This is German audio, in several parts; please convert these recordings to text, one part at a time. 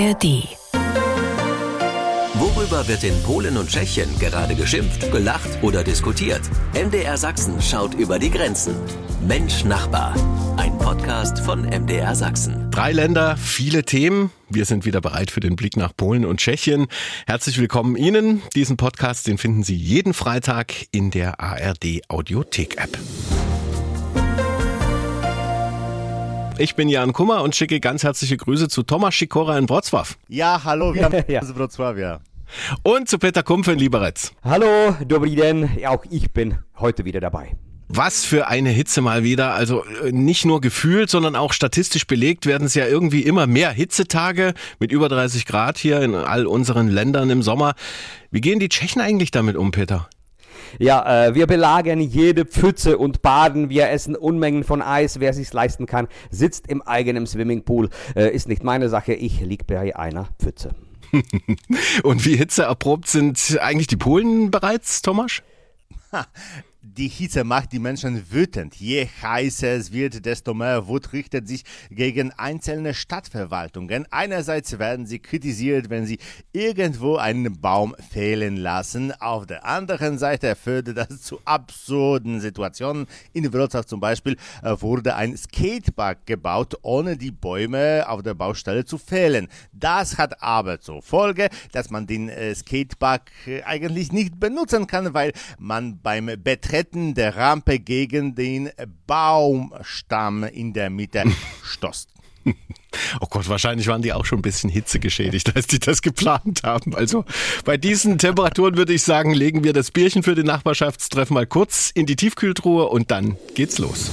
ARD. Worüber wird in Polen und Tschechien gerade geschimpft, gelacht oder diskutiert? MDR Sachsen schaut über die Grenzen. Mensch Nachbar. Ein Podcast von MDR Sachsen. Drei Länder, viele Themen. Wir sind wieder bereit für den Blick nach Polen und Tschechien. Herzlich willkommen Ihnen. Diesen Podcast, den finden Sie jeden Freitag in der ARD Audiothek App. Ich bin Jan Kummer und schicke ganz herzliche Grüße zu Thomas Schikora in Wrocław. Ja, hallo, wir haben ja. Wrocław, ja. Und zu Peter Kumpf in Liberec. Hallo, dobry den. Auch ich bin heute wieder dabei. Was für eine Hitze mal wieder. Also äh, nicht nur gefühlt, sondern auch statistisch belegt werden es ja irgendwie immer mehr Hitzetage mit über 30 Grad hier in all unseren Ländern im Sommer. Wie gehen die Tschechen eigentlich damit um, Peter? Ja, äh, wir belagern jede Pfütze und baden. Wir essen Unmengen von Eis. Wer sich's leisten kann, sitzt im eigenen Swimmingpool. Äh, ist nicht meine Sache. Ich lieg bei einer Pfütze. und wie hitzeerprobt sind eigentlich die Polen bereits, Thomas? die Hitze macht die Menschen wütend. Je heißer es wird, desto mehr Wut richtet sich gegen einzelne Stadtverwaltungen. Einerseits werden sie kritisiert, wenn sie irgendwo einen Baum fehlen lassen. Auf der anderen Seite führt das zu absurden Situationen. In Wrocław zum Beispiel äh, wurde ein Skatepark gebaut, ohne die Bäume auf der Baustelle zu fällen. Das hat aber zur Folge, dass man den äh, Skatepark äh, eigentlich nicht benutzen kann, weil man beim Betreten der Rampe gegen den Baumstamm in der Mitte stoßt. Oh Gott, wahrscheinlich waren die auch schon ein bisschen hitzegeschädigt, als die das geplant haben. Also bei diesen Temperaturen würde ich sagen, legen wir das Bierchen für den Nachbarschaftstreffen mal kurz in die Tiefkühltruhe und dann geht's los.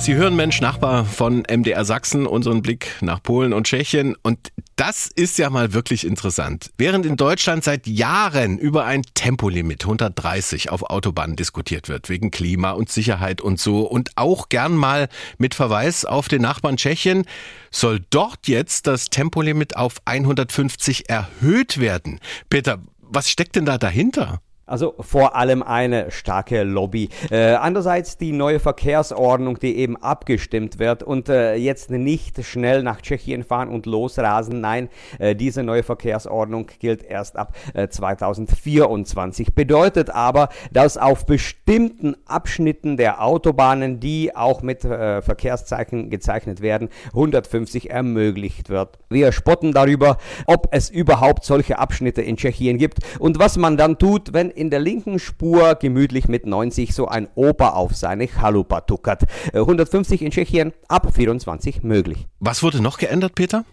Sie hören Mensch Nachbar von MDR Sachsen, unseren Blick nach Polen und Tschechien. Und das ist ja mal wirklich interessant. Während in Deutschland seit Jahren über ein Tempolimit 130 auf Autobahnen diskutiert wird, wegen Klima und Sicherheit und so, und auch gern mal mit Verweis auf den Nachbarn Tschechien, soll dort jetzt das Tempolimit auf 150 erhöht werden. Peter, was steckt denn da dahinter? Also vor allem eine starke Lobby. Äh, andererseits die neue Verkehrsordnung, die eben abgestimmt wird und äh, jetzt nicht schnell nach Tschechien fahren und losrasen. Nein, äh, diese neue Verkehrsordnung gilt erst ab 2024. Äh, Bedeutet aber, dass auf bestimmten Abschnitten der Autobahnen, die auch mit äh, Verkehrszeichen gezeichnet werden, 150 ermöglicht wird. Wir spotten darüber, ob es überhaupt solche Abschnitte in Tschechien gibt und was man dann tut, wenn in der linken Spur gemütlich mit 90 so ein Opa auf seine Chalupa tuckert. 150 in Tschechien, ab 24 möglich. Was wurde noch geändert, Peter?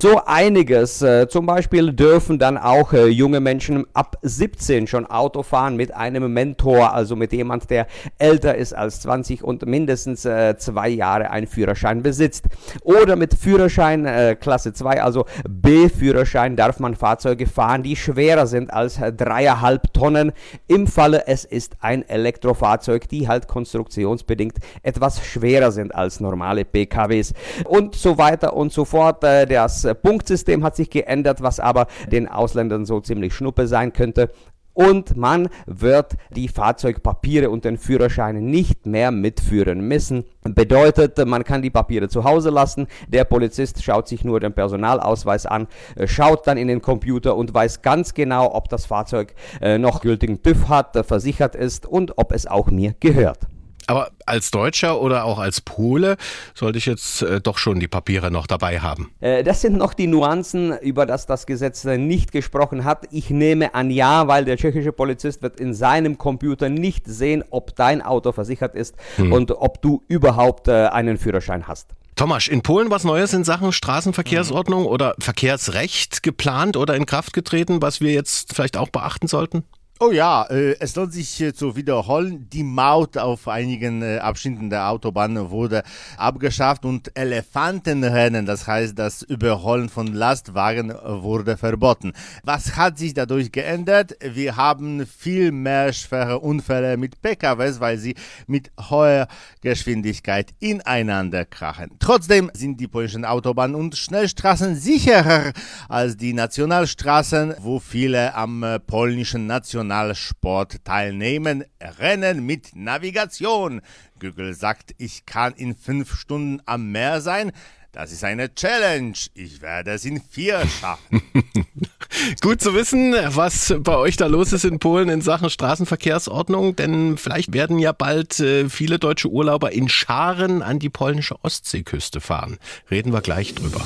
So einiges. Äh, zum Beispiel dürfen dann auch äh, junge Menschen ab 17 schon Auto fahren mit einem Mentor, also mit jemand, der älter ist als 20 und mindestens äh, zwei Jahre einen Führerschein besitzt. Oder mit Führerschein Klasse 2, also B-Führerschein, darf man Fahrzeuge fahren, die schwerer sind als dreieinhalb Tonnen. Im Falle es ist ein Elektrofahrzeug, die halt konstruktionsbedingt etwas schwerer sind als normale PKWs. Und so weiter und so fort. Der das Punktsystem hat sich geändert, was aber den Ausländern so ziemlich schnuppe sein könnte. Und man wird die Fahrzeugpapiere und den Führerschein nicht mehr mitführen müssen. Bedeutet, man kann die Papiere zu Hause lassen. Der Polizist schaut sich nur den Personalausweis an, schaut dann in den Computer und weiß ganz genau, ob das Fahrzeug äh, noch gültigen TÜV hat, versichert ist und ob es auch mir gehört. Aber als Deutscher oder auch als Pole sollte ich jetzt äh, doch schon die Papiere noch dabei haben. Äh, das sind noch die Nuancen, über das das Gesetz äh, nicht gesprochen hat. Ich nehme an ja, weil der tschechische Polizist wird in seinem Computer nicht sehen, ob dein Auto versichert ist hm. und ob du überhaupt äh, einen Führerschein hast. Thomas, in Polen was Neues in Sachen Straßenverkehrsordnung mhm. oder Verkehrsrecht geplant oder in Kraft getreten, was wir jetzt vielleicht auch beachten sollten? Oh ja, äh, es lohnt sich äh, zu wiederholen. Die Maut auf einigen äh, Abschnitten der Autobahn wurde abgeschafft und Elefantenrennen, das heißt das Überholen von Lastwagen, wurde verboten. Was hat sich dadurch geändert? Wir haben viel mehr schwere Unfälle mit PKWs, weil sie mit hoher Geschwindigkeit ineinander krachen. Trotzdem sind die polnischen Autobahnen und Schnellstraßen sicherer als die Nationalstraßen, wo viele am polnischen National Nationalsport teilnehmen. Rennen mit Navigation. Google sagt, ich kann in fünf Stunden am Meer sein. Das ist eine Challenge. Ich werde es in vier schaffen. Gut zu wissen, was bei euch da los ist in Polen in Sachen Straßenverkehrsordnung, denn vielleicht werden ja bald äh, viele deutsche Urlauber in Scharen an die polnische Ostseeküste fahren. Reden wir gleich drüber.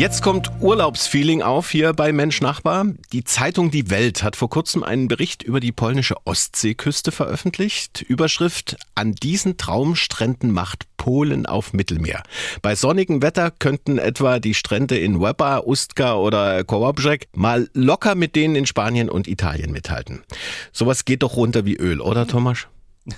Jetzt kommt Urlaubsfeeling auf hier bei Mensch Nachbar. Die Zeitung Die Welt hat vor kurzem einen Bericht über die polnische Ostseeküste veröffentlicht. Überschrift An diesen Traumstränden macht Polen auf Mittelmeer. Bei sonnigem Wetter könnten etwa die Strände in Weber, Ustka oder Kołobrzeg mal locker mit denen in Spanien und Italien mithalten. Sowas geht doch runter wie Öl, oder Thomas?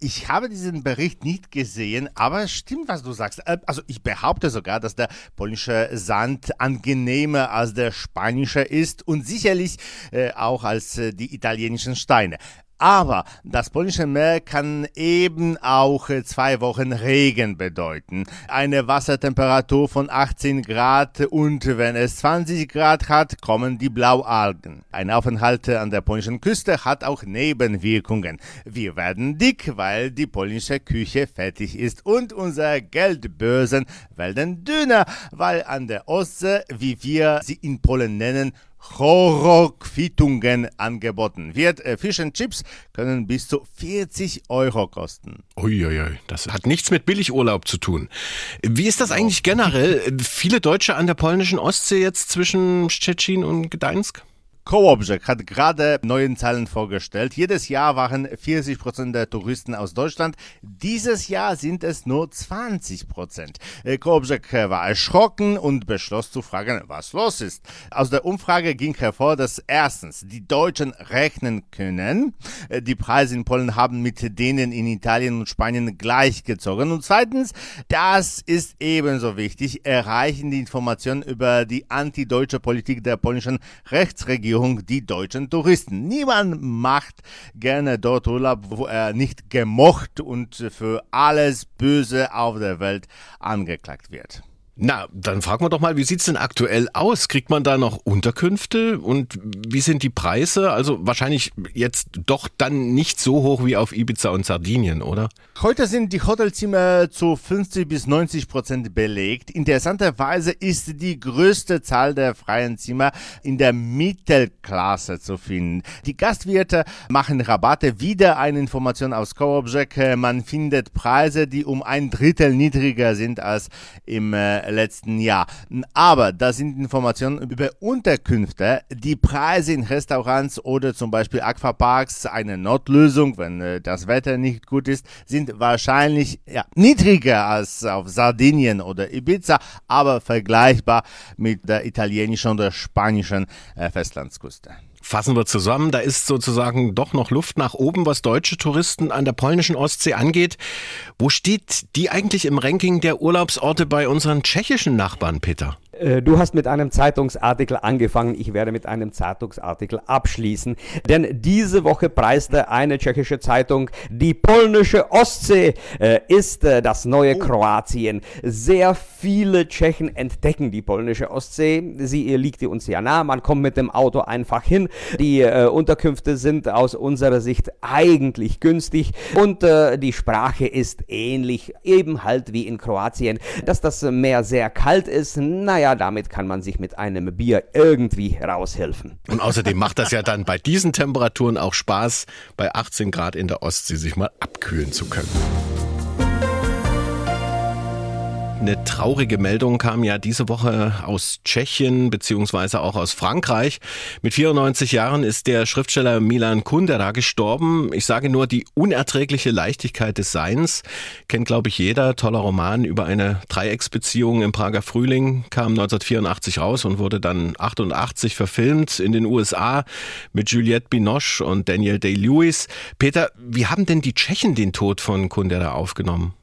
Ich habe diesen Bericht nicht gesehen, aber es stimmt, was du sagst. Äh, also ich behaupte sogar, dass der polnische Sand angenehmer als der spanische ist und sicherlich äh, auch als äh, die italienischen Steine. Aber das polnische Meer kann eben auch äh, zwei Wochen Regen bedeuten. Eine Wassertemperatur von 18 Grad und wenn es 20 Grad hat, kommen die Blaualgen. Ein Aufenthalt an der polnischen Küste hat auch Nebenwirkungen. Wir werden dick, weil die polnische Küche fertig ist und unsere Geldbörsen werden dünner, weil an der Ostsee, wie wir sie in Polen nennen, Choroquittungen angeboten wird. Äh, Fish and Chips können bis zu 40 Euro kosten. Uiuiui, das hat nichts mit Billigurlaub zu tun. Wie ist das eigentlich generell? Viele Deutsche an der polnischen Ostsee jetzt zwischen Szczecin und Gdańsk? Kołobrzeg hat gerade neuen Zahlen vorgestellt. Jedes Jahr waren 40 Prozent der Touristen aus Deutschland. Dieses Jahr sind es nur 20 Prozent. Kołobrzeg war erschrocken und beschloss zu fragen, was los ist. Aus der Umfrage ging hervor, dass erstens die Deutschen rechnen können. Die Preise in Polen haben mit denen in Italien und Spanien gleichgezogen. Und zweitens, das ist ebenso wichtig, erreichen die Informationen über die antideutsche Politik der polnischen Rechtsregierung Regierung die deutschen Touristen. Niemand macht gerne dort Urlaub, wo er nicht gemocht und für alles Böse auf der Welt angeklagt wird. Na, dann fragen wir doch mal, wie sieht's denn aktuell aus? Kriegt man da noch Unterkünfte und wie sind die Preise? Also wahrscheinlich jetzt doch dann nicht so hoch wie auf Ibiza und Sardinien, oder? Heute sind die Hotelzimmer zu 50 bis 90 Prozent belegt. Interessanterweise ist die größte Zahl der freien Zimmer in der Mittelklasse zu finden. Die Gastwirte machen Rabatte. Wieder eine Information aus Kołobrzeg. Man findet Preise, die um ein Drittel niedriger sind als im äh, letzten Jahr. Aber da sind Informationen über Unterkünfte, die Preise in Restaurants oder zum Beispiel Aquaparks, eine Notlösung, wenn äh, das Wetter nicht gut ist, sind wahrscheinlich ja, niedriger als auf Sardinien oder Ibiza, aber vergleichbar mit der italienischen oder spanischen äh, Festlandsküste. Fassen wir zusammen, da ist sozusagen doch noch Luft nach oben, was deutsche Touristen an der polnischen Ostsee angeht. Wo steht die eigentlich im Ranking der Urlaubsorte bei unseren tschechischen Nachbarn, Peter? Äh, du hast mit einem Zeitungsartikel angefangen, ich werde mit einem Zeitungsartikel abschließen. Denn diese Woche preiste eine tschechische Zeitung, die polnische Ostsee äh, ist äh, das neue oh. Kroatien. Sehr viele Tschechen entdecken die polnische Ostsee. Sie liegt uns ja nah, man kommt mit dem Auto einfach hin. Die Unterkünfte sind aus unserer Sicht eigentlich günstig und die Sprache ist ähnlich, eben halt wie in Kroatien. Dass das Meer sehr kalt ist, naja, ja, damit kann man sich mit einem Bier irgendwie raushelfen. Und außerdem macht das ja dann bei diesen Temperaturen auch Spaß, bei 18 Grad in der Ostsee sich mal abkühlen zu können. Eine traurige Meldung kam ja diese Woche aus Tschechien beziehungsweise auch aus Frankreich. Mit 94 Jahren ist der Schriftsteller Milan Kundera gestorben. Ich sage nur die unerträgliche Leichtigkeit des Seins. Kennt, glaube ich, jeder. Toller Roman über eine Dreiecksbeziehung im Prager Frühling kam 1984 raus und wurde dann 88 verfilmt in den USA mit Juliette Binoche und Daniel Day-Lewis. Peter, wie haben denn die Tschechen den Tod von Kundera aufgenommen?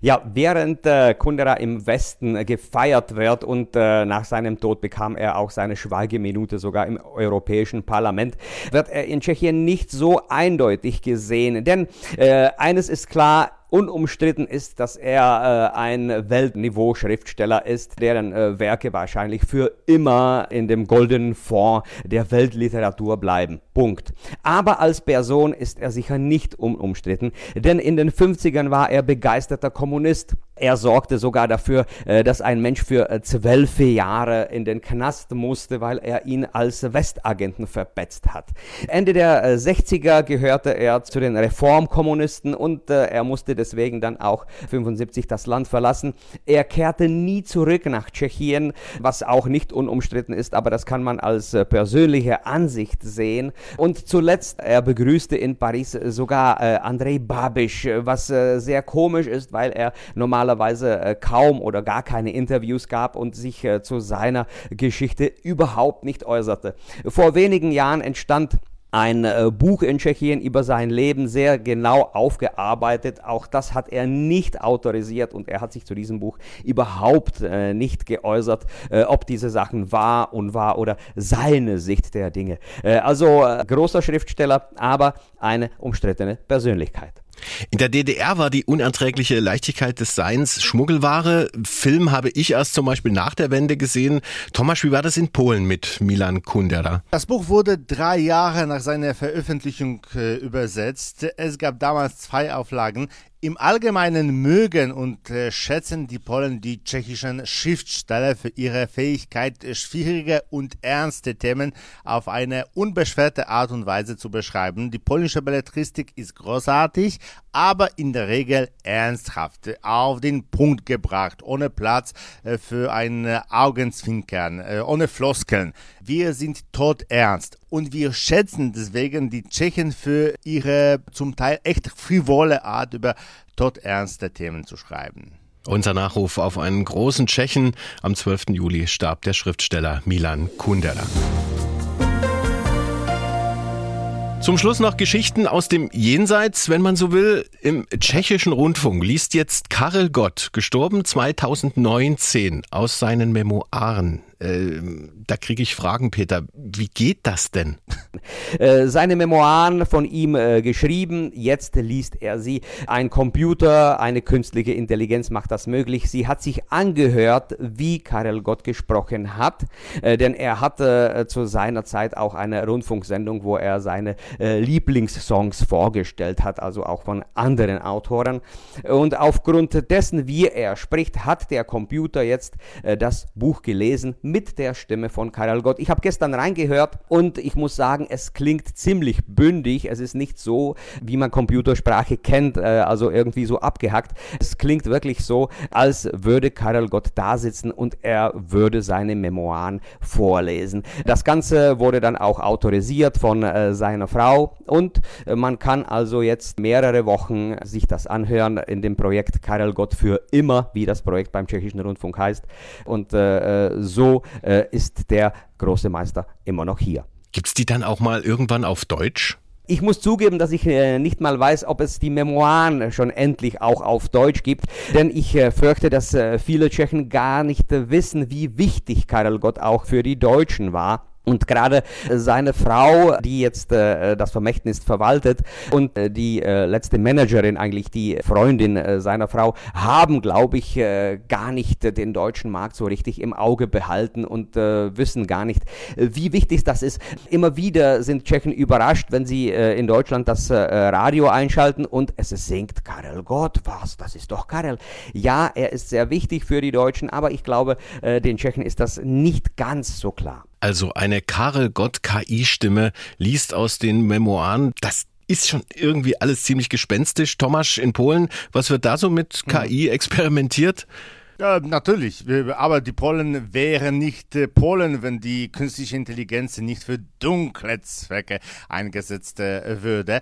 Ja, während äh, Kundera im Westen äh, gefeiert wird und äh, nach seinem Tod bekam er auch seine Schweigeminute sogar im Europäischen Parlament, wird er in Tschechien nicht so eindeutig gesehen. Denn äh, eines ist klar, Unumstritten ist, dass er äh, ein Weltniveau-Schriftsteller ist, deren äh, Werke wahrscheinlich für immer in dem goldenen Fonds der Weltliteratur bleiben. Punkt. Aber als Person ist er sicher nicht unumstritten, denn in den 50ern war er begeisterter Kommunist. Er sorgte sogar dafür, äh, dass ein Mensch für äh, zwölf Jahre in den Knast musste, weil er ihn als Westagenten verpetzt hat. Ende der 60er äh, gehörte er zu den Reformkommunisten und er musste deswegen dann auch 75 das Land verlassen. Er kehrte nie zurück nach Tschechien, was auch nicht unumstritten ist, aber das kann man als persönliche Ansicht sehen. Und zuletzt, er begrüßte in Paris sogar Andrei Babisch, was sehr komisch ist, weil er normalerweise normalerweise äh, kaum oder gar keine Interviews gab und sich äh, zu seiner Geschichte überhaupt nicht äußerte. Vor wenigen Jahren entstand ein äh, Buch in Tschechien über sein Leben sehr genau aufgearbeitet. Auch das hat er nicht autorisiert und er hat sich zu diesem Buch überhaupt äh, nicht geäußert, äh, ob diese Sachen wahr und wahr oder seine Sicht der Dinge. Äh, also großer Schriftsteller, aber eine umstrittene Persönlichkeit. In der DDR war die unerträgliche Leichtigkeit des Seins Schmuggelware. Film habe ich erst zum Beispiel nach der Wende gesehen. Thomas, wie war das in Polen mit Milan Kundera? Das Buch wurde drei Jahre nach seiner Veröffentlichung äh, übersetzt. Es gab damals zwei Auflagen. Im Allgemeinen mögen und äh, schätzen die Polen die tschechischen Schriftsteller für ihre Fähigkeit, schwierige und ernste Themen auf eine unbeschwerte Art und Weise zu beschreiben. Die polnische Belletristik ist großartig, aber in der Regel ernsthaft, auf den Punkt gebracht, ohne Platz äh, für ein Augenzwinkern, äh, ohne Floskeln. Wir sind tot ernst und wir schätzen deswegen die Tschechen für ihre zum Teil echt frivole Art über todernste Themen zu schreiben. Unser Nachruf auf einen großen Tschechen. Am 12. Juli starb der Schriftsteller Milan Kundera. Zum Schluss noch Geschichten aus dem Jenseits, wenn man so will. Im tschechischen Rundfunk liest jetzt Karel Gott, gestorben 2019, aus seinen Memoiren. Äh, da kriege ich Fragen, Peter. Wie geht das denn? Äh, seine Memoiren von ihm äh, geschrieben, jetzt liest er sie. Ein Computer, eine künstliche Intelligenz macht das möglich. Sie hat sich angehört, wie Karel Gott gesprochen hat, äh, denn er hatte äh, zu seiner Zeit auch eine Rundfunksendung, wo er seine äh, Lieblingssongs vorgestellt hat, also auch von anderen Autoren. Und aufgrund dessen, wie er spricht, hat der Computer jetzt das Buch gelesen mit der Stimme von Karel Gott. Ich habe gestern reingehört und ich muss sagen, es klingt ziemlich bündig. Es ist nicht so, wie man Computersprache kennt, äh, also irgendwie so abgehackt. Es klingt wirklich so, als würde Karel Gott da sitzen und er würde seine Memoiren vorlesen. Das Ganze wurde dann auch autorisiert von äh, seiner Frau und äh, man kann also jetzt mehrere Wochen sich das anhören in dem Projekt Karel Gott für immer, wie das Projekt beim Tschechischen Rundfunk heißt. Und äh, äh so äh, ist der große Meister immer noch hier. Gibt es die dann auch mal irgendwann auf Deutsch? Ich muss zugeben, dass ich äh, nicht mal weiß, ob es die Memoiren schon endlich auch auf Deutsch gibt, denn ich äh, fürchte, dass äh, viele Tschechen gar nicht wissen, wie wichtig Karel Gott auch für die Deutschen war. Und gerade seine Frau, die jetzt äh, das Vermächtnis verwaltet und äh, die äh, letzte Managerin, eigentlich die Freundin äh, seiner Frau, haben, glaube ich, äh, gar nicht den deutschen Markt so richtig im Auge behalten und äh, wissen gar nicht, wie wichtig das ist. Immer wieder sind Tschechen überrascht, wenn sie äh, in Deutschland das äh, Radio einschalten und es singt Karel Gott. Was? Das ist doch Karel. Ja, er ist sehr wichtig für die Deutschen, aber ich glaube, äh, den Tschechen ist das nicht ganz so klar. Also eine Karel Gott KI-Stimme liest aus den Memoiren. Das ist schon irgendwie alles ziemlich gespenstisch. Tomasz in Polen, was wird da so mit hm. KI experimentiert? Ja, natürlich. Aber die Polen wären nicht äh, Polen, wenn die künstliche Intelligenz nicht für dunkle Zwecke eingesetzt äh, würde.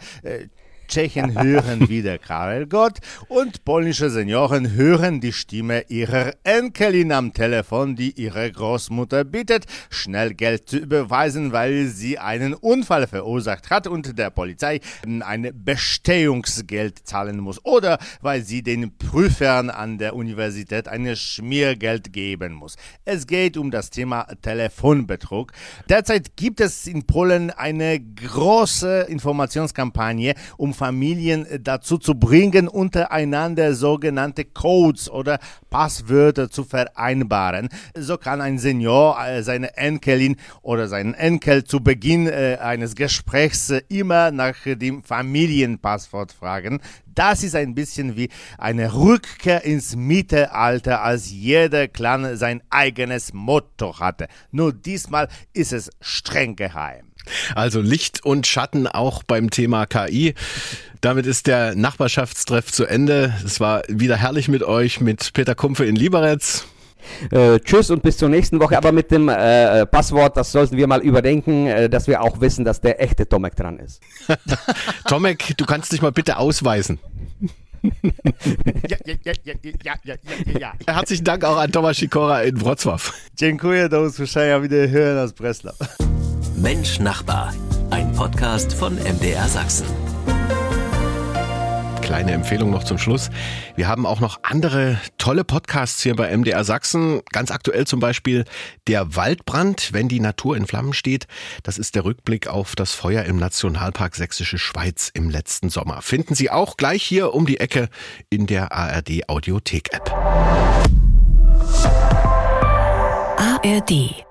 Tschechen hören wieder Karel Gott und polnische Senioren hören die Stimme ihrer Enkelin am Telefon, die ihre Großmutter bittet, schnell Geld zu überweisen, weil sie einen Unfall verursacht hat und der Polizei ein Bestehungsgeld zahlen muss oder weil sie den Prüfern an der Universität ein Schmiergeld geben muss. Es geht um das Thema Telefonbetrug. Derzeit gibt es in Polen eine große Informationskampagne, um Familien dazu zu bringen, untereinander sogenannte Codes oder Passwörter zu vereinbaren. So kann ein Senior äh, seine Enkelin oder seinen Enkel zu Beginn äh, eines Gesprächs äh, immer nach dem Familienpasswort fragen. Das ist ein bisschen wie eine Rückkehr ins Mittelalter, als jeder Clan sein eigenes Motto hatte. Nur diesmal ist es streng geheim. Also Licht und Schatten auch beim Thema KI. Damit ist der Nachbarschaftstreff zu Ende. Es war wieder herrlich mit euch, mit Peter Kumpfe in Lieberetz. Äh, tschüss und bis zur nächsten Woche. Aber mit dem äh, Passwort, das sollten wir mal überdenken, äh, dass wir auch wissen, dass der echte Tomek dran ist. Tomek, du kannst dich mal bitte ausweisen. Ja, ja, ja, ja, ja, ja, ja, ja. Herzlichen Dank auch an Thomas Sikora in Wrocław. Dziękuję, do usłyszenia wieder hören aus Breslau. Mensch Nachbar, ein Podcast von MDR Sachsen. Kleine Empfehlung noch zum Schluss. Wir haben auch noch andere tolle Podcasts hier bei MDR Sachsen. Ganz aktuell zum Beispiel Der Waldbrand, wenn die Natur in Flammen steht. Das ist der Rückblick auf das Feuer im Nationalpark Sächsische Schweiz im letzten Sommer. Finden Sie auch gleich hier um die Ecke in der ARD Audiothek App. ARD